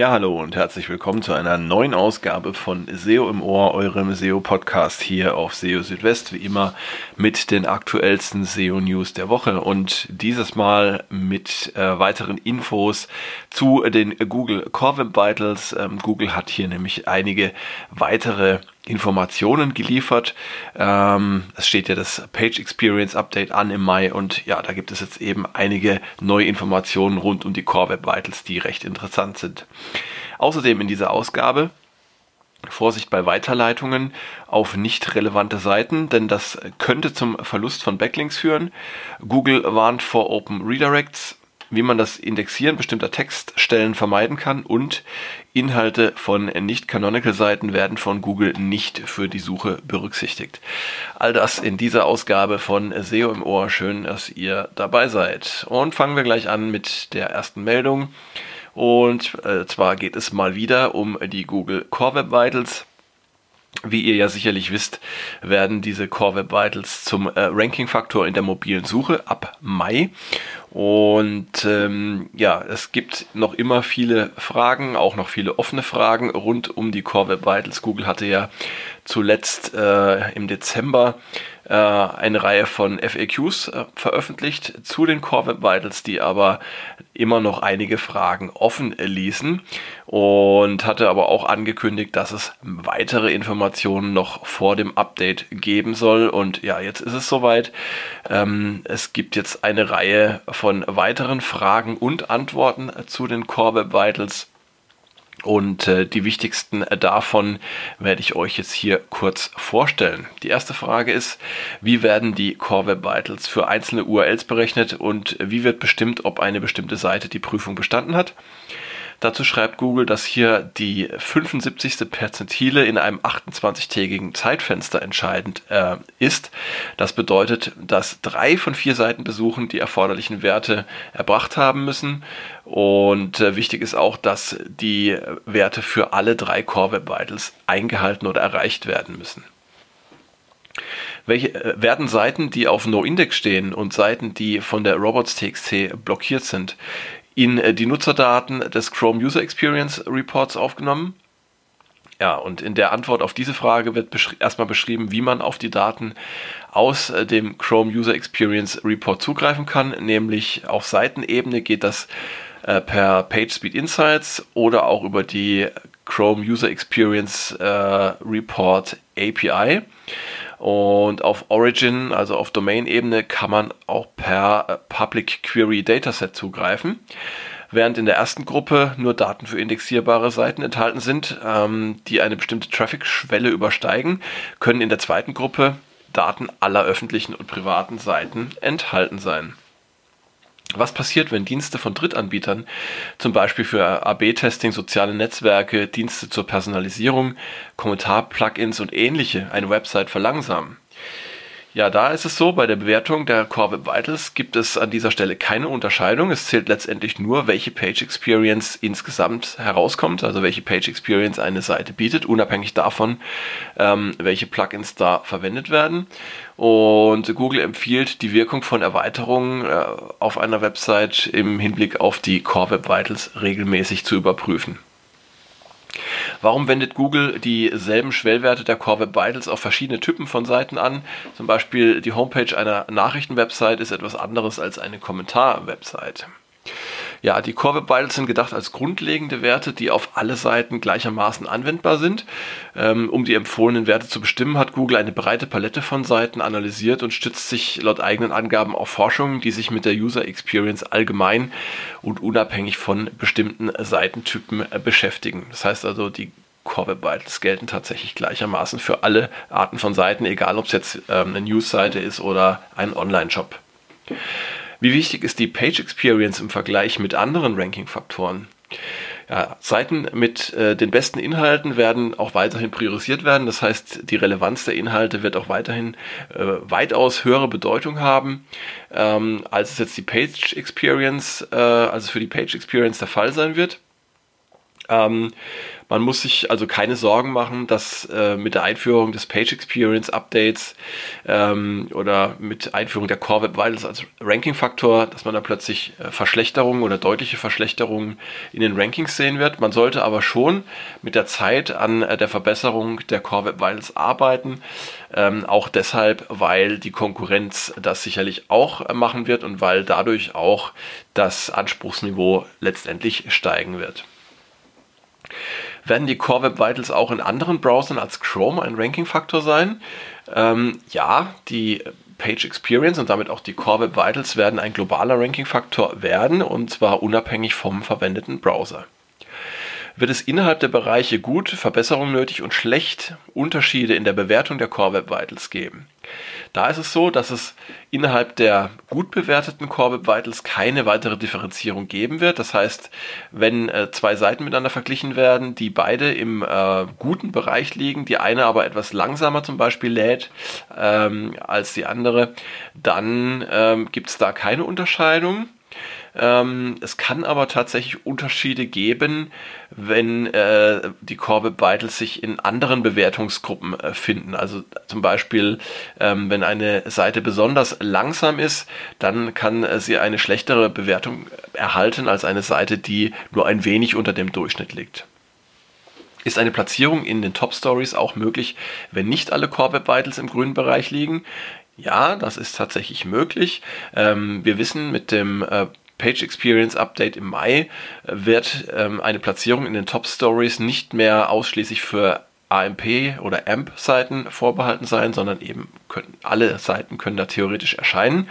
Ja, hallo und herzlich willkommen zu einer neuen Ausgabe von SEO im Ohr, eurem SEO-Podcast hier auf SEO Südwest, wie immer mit den aktuellsten SEO-News der Woche und dieses Mal mit äh, weiteren Infos zu den Google Core Web Vitals. Ähm, Google hat hier nämlich einige weitere Informationen geliefert. Ähm, es steht ja das Page Experience Update an im Mai und ja, da gibt es jetzt eben einige neue Informationen rund um die Core Web Vitals, die recht interessant sind. Außerdem in dieser Ausgabe Vorsicht bei Weiterleitungen auf nicht relevante Seiten, denn das könnte zum Verlust von Backlinks führen. Google warnt vor Open Redirects wie man das Indexieren bestimmter Textstellen vermeiden kann und Inhalte von nicht-canonical-Seiten werden von Google nicht für die Suche berücksichtigt. All das in dieser Ausgabe von SEO im Ohr. Schön, dass ihr dabei seid. Und fangen wir gleich an mit der ersten Meldung. Und äh, zwar geht es mal wieder um die Google Core Web Vitals. Wie ihr ja sicherlich wisst, werden diese Core Web Vitals zum äh, Ranking-Faktor in der mobilen Suche ab Mai. Und ähm, ja, es gibt noch immer viele Fragen, auch noch viele offene Fragen rund um die Core Web Vitals. Google hatte ja zuletzt äh, im Dezember äh, eine Reihe von FAQs äh, veröffentlicht zu den Core Web Vitals, die aber immer noch einige Fragen offen ließen und hatte aber auch angekündigt, dass es weitere Informationen noch vor dem Update geben soll. Und ja, jetzt ist es soweit. Ähm, es gibt jetzt eine Reihe von weiteren Fragen und Antworten zu den Core Web Vitals. Und äh, die wichtigsten davon werde ich euch jetzt hier kurz vorstellen. Die erste Frage ist, wie werden die Core Web Vitals für einzelne URLs berechnet und wie wird bestimmt, ob eine bestimmte Seite die Prüfung bestanden hat? Dazu schreibt Google, dass hier die 75. Perzentile in einem 28-tägigen Zeitfenster entscheidend äh, ist. Das bedeutet, dass drei von vier Seitenbesuchen die erforderlichen Werte erbracht haben müssen. Und äh, wichtig ist auch, dass die Werte für alle drei Core Web Vitals eingehalten oder erreicht werden müssen welche äh, werden Seiten, die auf NoIndex stehen und Seiten, die von der Robots.txt blockiert sind, in äh, die Nutzerdaten des Chrome User Experience Reports aufgenommen. Ja, und in der Antwort auf diese Frage wird beschri erstmal beschrieben, wie man auf die Daten aus äh, dem Chrome User Experience Report zugreifen kann. Nämlich auf Seitenebene geht das äh, per PageSpeed Insights oder auch über die Chrome User Experience äh, Report API. Und auf Origin, also auf Domain-Ebene, kann man auch per äh, Public Query Dataset zugreifen. Während in der ersten Gruppe nur Daten für indexierbare Seiten enthalten sind, ähm, die eine bestimmte Traffic-Schwelle übersteigen, können in der zweiten Gruppe Daten aller öffentlichen und privaten Seiten enthalten sein. Was passiert, wenn Dienste von Drittanbietern, zum Beispiel für AB-Testing, soziale Netzwerke, Dienste zur Personalisierung, Kommentar-Plugins und ähnliche eine Website verlangsamen? Ja, da ist es so, bei der Bewertung der Core Web Vitals gibt es an dieser Stelle keine Unterscheidung. Es zählt letztendlich nur, welche Page Experience insgesamt herauskommt, also welche Page Experience eine Seite bietet, unabhängig davon, ähm, welche Plugins da verwendet werden. Und Google empfiehlt die Wirkung von Erweiterungen äh, auf einer Website im Hinblick auf die Core Web Vitals regelmäßig zu überprüfen. Warum wendet Google dieselben Schwellwerte der Core Web Vitals auf verschiedene Typen von Seiten an? Zum Beispiel die Homepage einer Nachrichtenwebsite ist etwas anderes als eine Kommentarwebsite. Ja, die Core Web Vitals sind gedacht als grundlegende Werte, die auf alle Seiten gleichermaßen anwendbar sind. Ähm, um die empfohlenen Werte zu bestimmen, hat Google eine breite Palette von Seiten analysiert und stützt sich laut eigenen Angaben auf Forschungen, die sich mit der User Experience allgemein und unabhängig von bestimmten Seitentypen äh, beschäftigen. Das heißt also, die Core Web Vitals gelten tatsächlich gleichermaßen für alle Arten von Seiten, egal ob es jetzt ähm, eine News-Seite ist oder ein Online-Shop. Wie wichtig ist die Page Experience im Vergleich mit anderen Ranking-Faktoren? Ja, Seiten mit äh, den besten Inhalten werden auch weiterhin priorisiert werden. Das heißt, die Relevanz der Inhalte wird auch weiterhin äh, weitaus höhere Bedeutung haben, ähm, als es jetzt die Page Experience, äh, also für die Page Experience der Fall sein wird. Ähm, man muss sich also keine Sorgen machen, dass äh, mit der Einführung des Page Experience Updates ähm, oder mit Einführung der Core Web Vitals als Ranking-Faktor, dass man da plötzlich äh, Verschlechterungen oder deutliche Verschlechterungen in den Rankings sehen wird. Man sollte aber schon mit der Zeit an äh, der Verbesserung der Core Web Vitals arbeiten. Ähm, auch deshalb, weil die Konkurrenz das sicherlich auch äh, machen wird und weil dadurch auch das Anspruchsniveau letztendlich steigen wird. Werden die Core Web Vitals auch in anderen Browsern als Chrome ein Ranking-Faktor sein? Ähm, ja, die Page Experience und damit auch die Core Web Vitals werden ein globaler Ranking-Faktor werden und zwar unabhängig vom verwendeten Browser wird es innerhalb der Bereiche gut, Verbesserung nötig und schlecht Unterschiede in der Bewertung der Core Web Vitals geben. Da ist es so, dass es innerhalb der gut bewerteten Core Web Vitals keine weitere Differenzierung geben wird. Das heißt, wenn äh, zwei Seiten miteinander verglichen werden, die beide im äh, guten Bereich liegen, die eine aber etwas langsamer zum Beispiel lädt ähm, als die andere, dann ähm, gibt es da keine Unterscheidung. Ähm, es kann aber tatsächlich Unterschiede geben, wenn äh, die Core Vitals sich in anderen Bewertungsgruppen äh, finden. Also zum Beispiel, ähm, wenn eine Seite besonders langsam ist, dann kann äh, sie eine schlechtere Bewertung erhalten als eine Seite, die nur ein wenig unter dem Durchschnitt liegt. Ist eine Platzierung in den Top Stories auch möglich, wenn nicht alle Core Web Vitals im grünen Bereich liegen? Ja, das ist tatsächlich möglich. Ähm, wir wissen mit dem äh, Page Experience Update im Mai wird ähm, eine Platzierung in den Top Stories nicht mehr ausschließlich für AMP oder AMP-Seiten vorbehalten sein, sondern eben können, alle Seiten können da theoretisch erscheinen.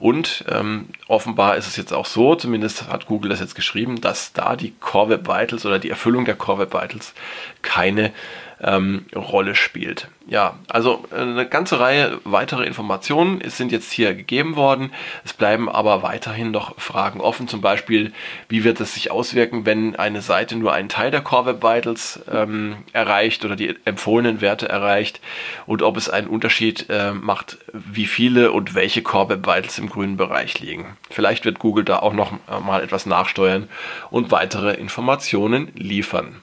Und ähm, offenbar ist es jetzt auch so, zumindest hat Google das jetzt geschrieben, dass da die Core Web Vitals oder die Erfüllung der Core Web Vitals keine ähm, Rolle spielt. Ja, also äh, eine ganze Reihe weitere Informationen sind jetzt hier gegeben worden. Es bleiben aber weiterhin noch Fragen offen. Zum Beispiel, wie wird es sich auswirken, wenn eine Seite nur einen Teil der Core Web Vitals ähm, erreicht oder die empfohlenen Werte erreicht und ob es einen Unterschied äh, macht, wie viele und welche Core Web Vitals im grünen Bereich liegen. Vielleicht wird Google da auch noch mal etwas nachsteuern und weitere Informationen liefern.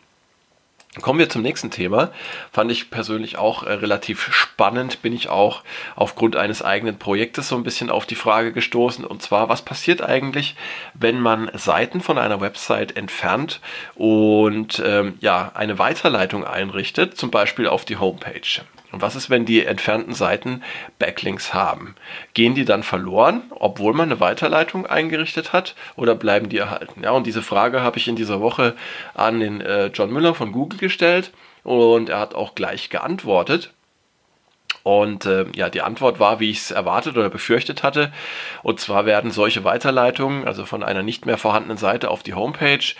Kommen wir zum nächsten Thema. Fand ich persönlich auch äh, relativ spannend. Bin ich auch aufgrund eines eigenen Projektes so ein bisschen auf die Frage gestoßen. Und zwar, was passiert eigentlich, wenn man Seiten von einer Website entfernt und ähm, ja, eine Weiterleitung einrichtet, zum Beispiel auf die Homepage? Und was ist, wenn die entfernten Seiten Backlinks haben? Gehen die dann verloren, obwohl man eine Weiterleitung eingerichtet hat, oder bleiben die erhalten? Ja, und diese Frage habe ich in dieser Woche an den äh, John Müller von Google gestellt und er hat auch gleich geantwortet. Und äh, ja, die Antwort war, wie ich es erwartet oder befürchtet hatte. Und zwar werden solche Weiterleitungen, also von einer nicht mehr vorhandenen Seite auf die Homepage,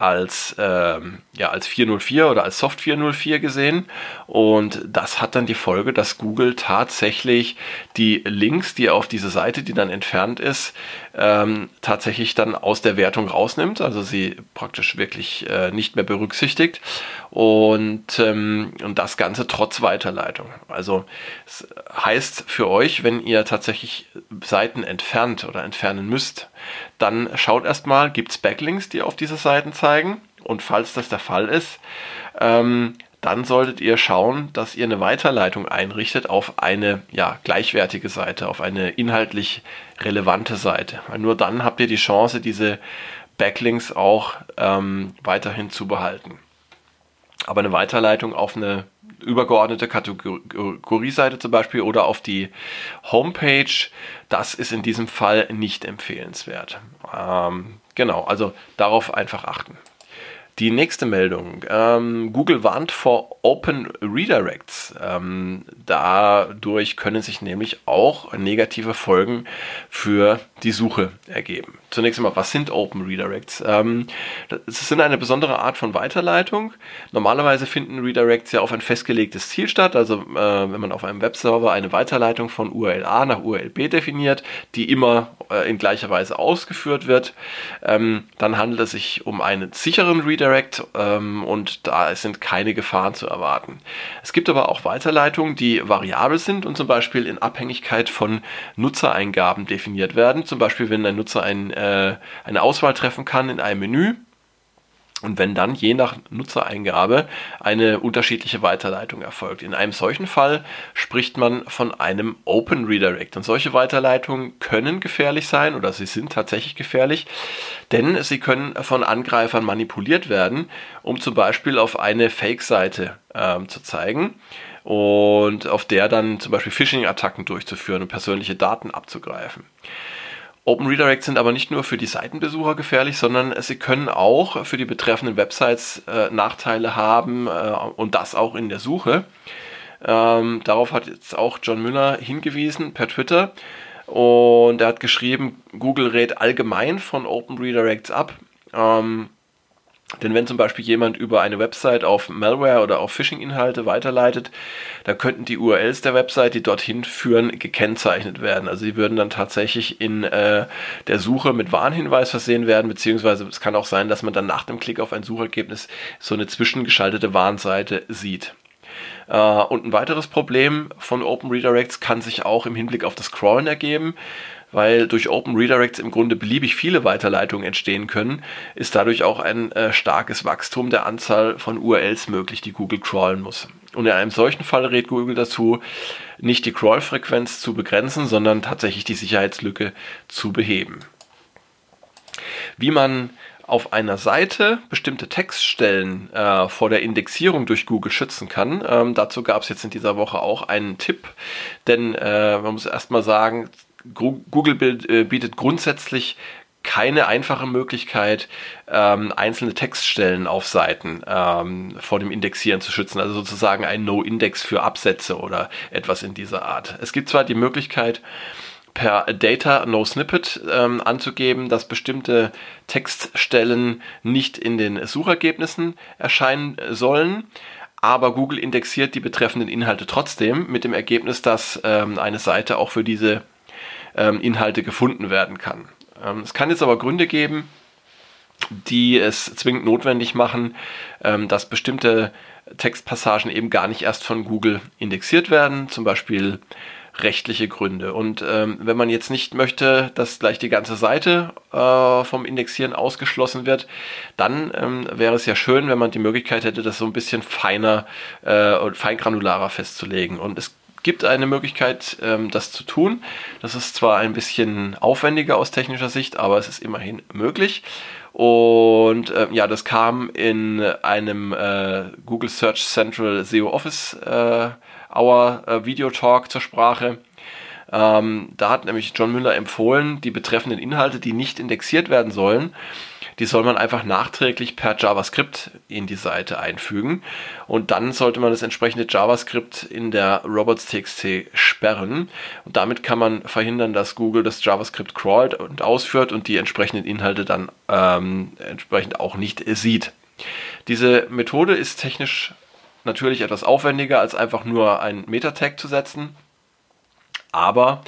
als, ähm, ja, als 404 oder als Soft 404 gesehen. Und das hat dann die Folge, dass Google tatsächlich die Links, die auf diese Seite, die dann entfernt ist, ähm, tatsächlich dann aus der Wertung rausnimmt, also sie praktisch wirklich äh, nicht mehr berücksichtigt. Und, ähm, und das Ganze trotz Weiterleitung. Also es heißt für euch, wenn ihr tatsächlich Seiten entfernt oder entfernen müsst, dann schaut erstmal, gibt es Backlinks, die auf diese Seiten zeigen. Und falls das der Fall ist, ähm, dann solltet ihr schauen, dass ihr eine Weiterleitung einrichtet auf eine ja, gleichwertige Seite, auf eine inhaltlich relevante Seite. Weil nur dann habt ihr die Chance, diese Backlinks auch ähm, weiterhin zu behalten. Aber eine Weiterleitung auf eine übergeordnete Kategorieseite zum Beispiel oder auf die Homepage, das ist in diesem Fall nicht empfehlenswert. Ähm, genau, also darauf einfach achten. Die nächste Meldung. Ähm, Google warnt vor Open Redirects. Ähm, dadurch können sich nämlich auch negative Folgen für die Suche ergeben. Zunächst einmal, was sind Open Redirects? Ähm, es sind eine besondere Art von Weiterleitung. Normalerweise finden Redirects ja auf ein festgelegtes Ziel statt. Also äh, wenn man auf einem Webserver eine Weiterleitung von URL A nach URL B definiert, die immer äh, in gleicher Weise ausgeführt wird, ähm, dann handelt es sich um einen sicheren Redirect ähm, und da sind keine Gefahren zu erwarten. Es gibt aber auch Weiterleitungen, die variabel sind und zum Beispiel in Abhängigkeit von Nutzereingaben definiert werden. Zum Beispiel, wenn ein Nutzer ein, äh, eine Auswahl treffen kann in einem Menü und wenn dann je nach Nutzereingabe eine unterschiedliche Weiterleitung erfolgt. In einem solchen Fall spricht man von einem Open Redirect. Und solche Weiterleitungen können gefährlich sein oder sie sind tatsächlich gefährlich, denn sie können von Angreifern manipuliert werden, um zum Beispiel auf eine Fake-Seite äh, zu zeigen und auf der dann zum Beispiel Phishing-Attacken durchzuführen und persönliche Daten abzugreifen. Open Redirects sind aber nicht nur für die Seitenbesucher gefährlich, sondern sie können auch für die betreffenden Websites äh, Nachteile haben äh, und das auch in der Suche. Ähm, darauf hat jetzt auch John Müller hingewiesen per Twitter und er hat geschrieben, Google rät allgemein von Open Redirects ab. Ähm, denn wenn zum Beispiel jemand über eine Website auf Malware oder auf Phishing-Inhalte weiterleitet, dann könnten die URLs der Website, die dorthin führen, gekennzeichnet werden. Also sie würden dann tatsächlich in äh, der Suche mit Warnhinweis versehen werden, beziehungsweise es kann auch sein, dass man dann nach dem Klick auf ein Suchergebnis so eine zwischengeschaltete Warnseite sieht. Äh, und ein weiteres Problem von Open Redirects kann sich auch im Hinblick auf das Crawlen ergeben weil durch Open Redirects im Grunde beliebig viele Weiterleitungen entstehen können, ist dadurch auch ein äh, starkes Wachstum der Anzahl von URLs möglich, die Google crawlen muss. Und in einem solchen Fall rät Google dazu, nicht die Crawl-Frequenz zu begrenzen, sondern tatsächlich die Sicherheitslücke zu beheben. Wie man auf einer Seite bestimmte Textstellen äh, vor der Indexierung durch Google schützen kann. Ähm, dazu gab es jetzt in dieser Woche auch einen Tipp, denn äh, man muss erstmal sagen, Google äh, bietet grundsätzlich keine einfache Möglichkeit, ähm, einzelne Textstellen auf Seiten ähm, vor dem Indexieren zu schützen. Also sozusagen ein No-Index für Absätze oder etwas in dieser Art. Es gibt zwar die Möglichkeit, per Data No Snippet ähm, anzugeben, dass bestimmte Textstellen nicht in den Suchergebnissen erscheinen sollen. Aber Google indexiert die betreffenden Inhalte trotzdem mit dem Ergebnis, dass ähm, eine Seite auch für diese ähm, Inhalte gefunden werden kann. Ähm, es kann jetzt aber Gründe geben, die es zwingend notwendig machen, ähm, dass bestimmte Textpassagen eben gar nicht erst von Google indexiert werden, zum Beispiel rechtliche Gründe. Und ähm, wenn man jetzt nicht möchte, dass gleich die ganze Seite äh, vom Indexieren ausgeschlossen wird, dann ähm, wäre es ja schön, wenn man die Möglichkeit hätte, das so ein bisschen feiner äh, und feingranularer festzulegen. Und es gibt eine Möglichkeit, ähm, das zu tun. Das ist zwar ein bisschen aufwendiger aus technischer Sicht, aber es ist immerhin möglich. Und äh, ja, das kam in einem äh, Google Search Central SEO Office äh, Hour äh, Video Talk zur Sprache. Ähm, da hat nämlich John Müller empfohlen, die betreffenden Inhalte, die nicht indexiert werden sollen, die soll man einfach nachträglich per JavaScript in die Seite einfügen. Und dann sollte man das entsprechende JavaScript in der robots.txt sperren. Und damit kann man verhindern, dass Google das JavaScript crawlt und ausführt und die entsprechenden Inhalte dann ähm, entsprechend auch nicht sieht. Diese Methode ist technisch natürlich etwas aufwendiger, als einfach nur ein Meta-Tag zu setzen. Aber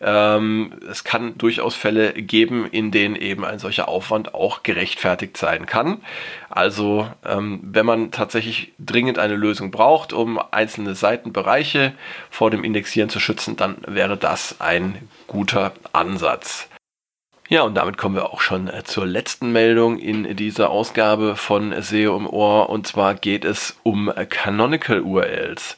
ähm, es kann durchaus Fälle geben, in denen eben ein solcher Aufwand auch gerechtfertigt sein kann. Also ähm, wenn man tatsächlich dringend eine Lösung braucht, um einzelne Seitenbereiche vor dem Indexieren zu schützen, dann wäre das ein guter Ansatz. Ja, und damit kommen wir auch schon äh, zur letzten Meldung in dieser Ausgabe von SEO im Ohr. Und zwar geht es um Canonical URLs.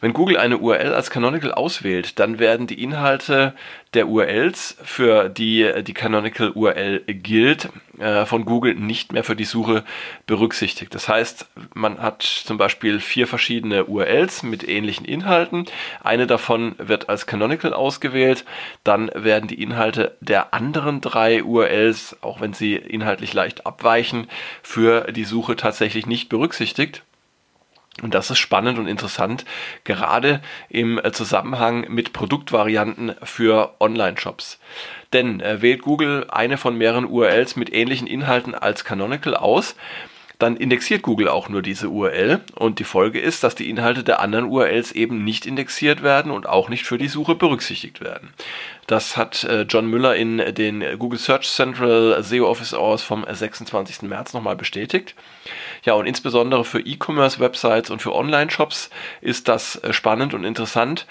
Wenn Google eine URL als Canonical auswählt, dann werden die Inhalte der URLs, für die die Canonical URL gilt, äh, von Google nicht mehr für die Suche berücksichtigt. Das heißt, man hat zum Beispiel vier verschiedene URLs mit ähnlichen Inhalten. Eine davon wird als Canonical ausgewählt. Dann werden die Inhalte der anderen drei URLs, auch wenn sie inhaltlich leicht abweichen, für die Suche tatsächlich nicht berücksichtigt. Und das ist spannend und interessant, gerade im äh, Zusammenhang mit Produktvarianten für Online-Shops. Denn äh, wählt Google eine von mehreren URLs mit ähnlichen Inhalten als Canonical aus, dann indexiert Google auch nur diese URL und die Folge ist, dass die Inhalte der anderen URLs eben nicht indexiert werden und auch nicht für die Suche berücksichtigt werden. Das hat äh, John Müller in den Google Search Central SEO Office Hours vom 26. März nochmal bestätigt. Ja, und insbesondere für E-Commerce-Websites und für Online-Shops ist das äh, spannend und interessant,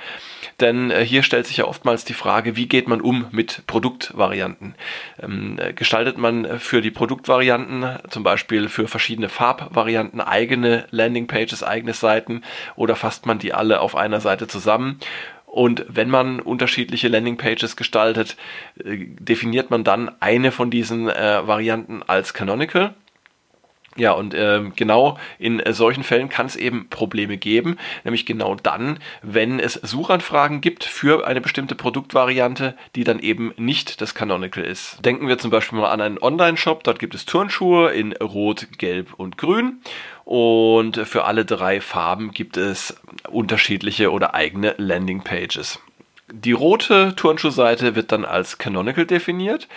denn äh, hier stellt sich ja oftmals die Frage, wie geht man um mit Produktvarianten? Ähm, gestaltet man für die Produktvarianten, zum Beispiel für verschiedene Farbvarianten, eigene Landingpages, eigene Seiten oder fasst man die alle auf einer Seite zusammen? Und wenn man unterschiedliche Landingpages gestaltet, äh, definiert man dann eine von diesen äh, Varianten als Canonical. Ja, und äh, genau in äh, solchen Fällen kann es eben Probleme geben, nämlich genau dann, wenn es Suchanfragen gibt für eine bestimmte Produktvariante, die dann eben nicht das Canonical ist. Denken wir zum Beispiel mal an einen Online-Shop, dort gibt es Turnschuhe in Rot, Gelb und Grün und für alle drei Farben gibt es unterschiedliche oder eigene Landingpages. Die rote Turnschuhseite wird dann als Canonical definiert.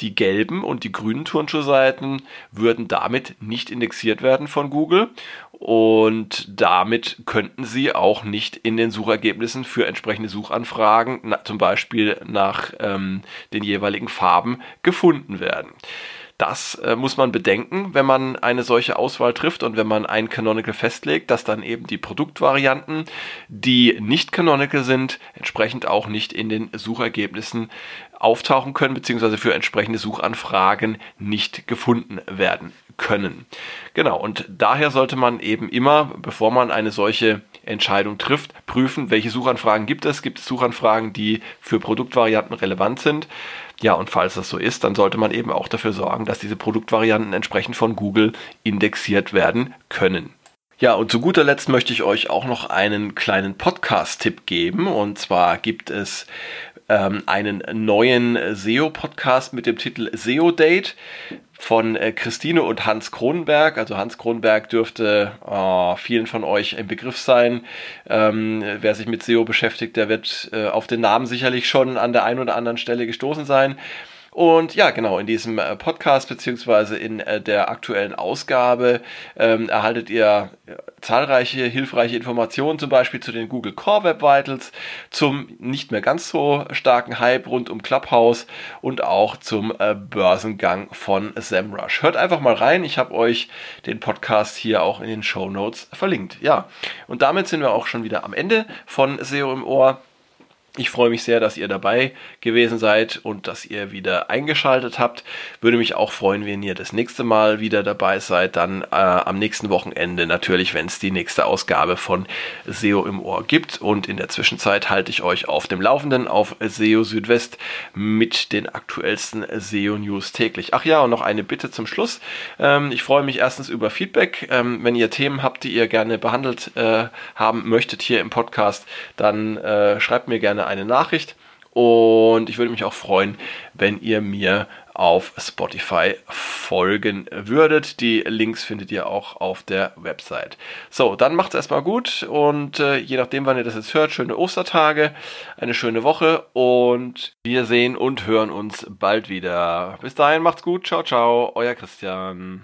Die gelben und die grünen Turnschuhseiten würden damit nicht indexiert werden von Google und damit könnten sie auch nicht in den Suchergebnissen für entsprechende Suchanfragen, na, zum Beispiel nach ähm, den jeweiligen Farben, gefunden werden. Das äh, muss man bedenken, wenn man eine solche Auswahl trifft und wenn man ein Canonical festlegt, dass dann eben die Produktvarianten, die nicht Canonical sind, entsprechend auch nicht in den Suchergebnissen auftauchen können, beziehungsweise für entsprechende Suchanfragen nicht gefunden werden können. Genau, und daher sollte man eben immer, bevor man eine solche Entscheidung trifft, prüfen, welche Suchanfragen gibt es. Gibt es Suchanfragen, die für Produktvarianten relevant sind? Ja, und falls das so ist, dann sollte man eben auch dafür sorgen, dass diese Produktvarianten entsprechend von Google indexiert werden können. Ja, und zu guter Letzt möchte ich euch auch noch einen kleinen Podcast-Tipp geben. Und zwar gibt es ähm, einen neuen SEO-Podcast mit dem Titel SEO Date von äh, Christine und Hans Kronberg. Also Hans Kronberg dürfte äh, vielen von euch ein Begriff sein. Ähm, wer sich mit SEO beschäftigt, der wird äh, auf den Namen sicherlich schon an der einen oder anderen Stelle gestoßen sein. Und ja, genau, in diesem äh, Podcast beziehungsweise in äh, der aktuellen Ausgabe ähm, erhaltet ihr zahlreiche hilfreiche Informationen, zum Beispiel zu den Google Core Web Vitals, zum nicht mehr ganz so starken Hype rund um Clubhouse und auch zum äh, Börsengang von SEMrush. Hört einfach mal rein, ich habe euch den Podcast hier auch in den Show Notes verlinkt. Ja, und damit sind wir auch schon wieder am Ende von SEO im Ohr. Ich freue mich sehr, dass ihr dabei gewesen seid und dass ihr wieder eingeschaltet habt. Würde mich auch freuen, wenn ihr das nächste Mal wieder dabei seid. Dann äh, am nächsten Wochenende natürlich, wenn es die nächste Ausgabe von SEO im Ohr gibt. Und in der Zwischenzeit halte ich euch auf dem Laufenden auf SEO Südwest mit den aktuellsten SEO News täglich. Ach ja, und noch eine Bitte zum Schluss. Ähm, ich freue mich erstens über Feedback. Ähm, wenn ihr Themen habt, die ihr gerne behandelt äh, haben möchtet hier im Podcast, dann äh, schreibt mir gerne eine Nachricht. Und ich würde mich auch freuen, wenn ihr mir auf Spotify folgen würdet. Die Links findet ihr auch auf der Website. So, dann macht es erstmal gut und äh, je nachdem, wann ihr das jetzt hört, schöne Ostertage, eine schöne Woche und wir sehen und hören uns bald wieder. Bis dahin macht's gut. Ciao, ciao, euer Christian.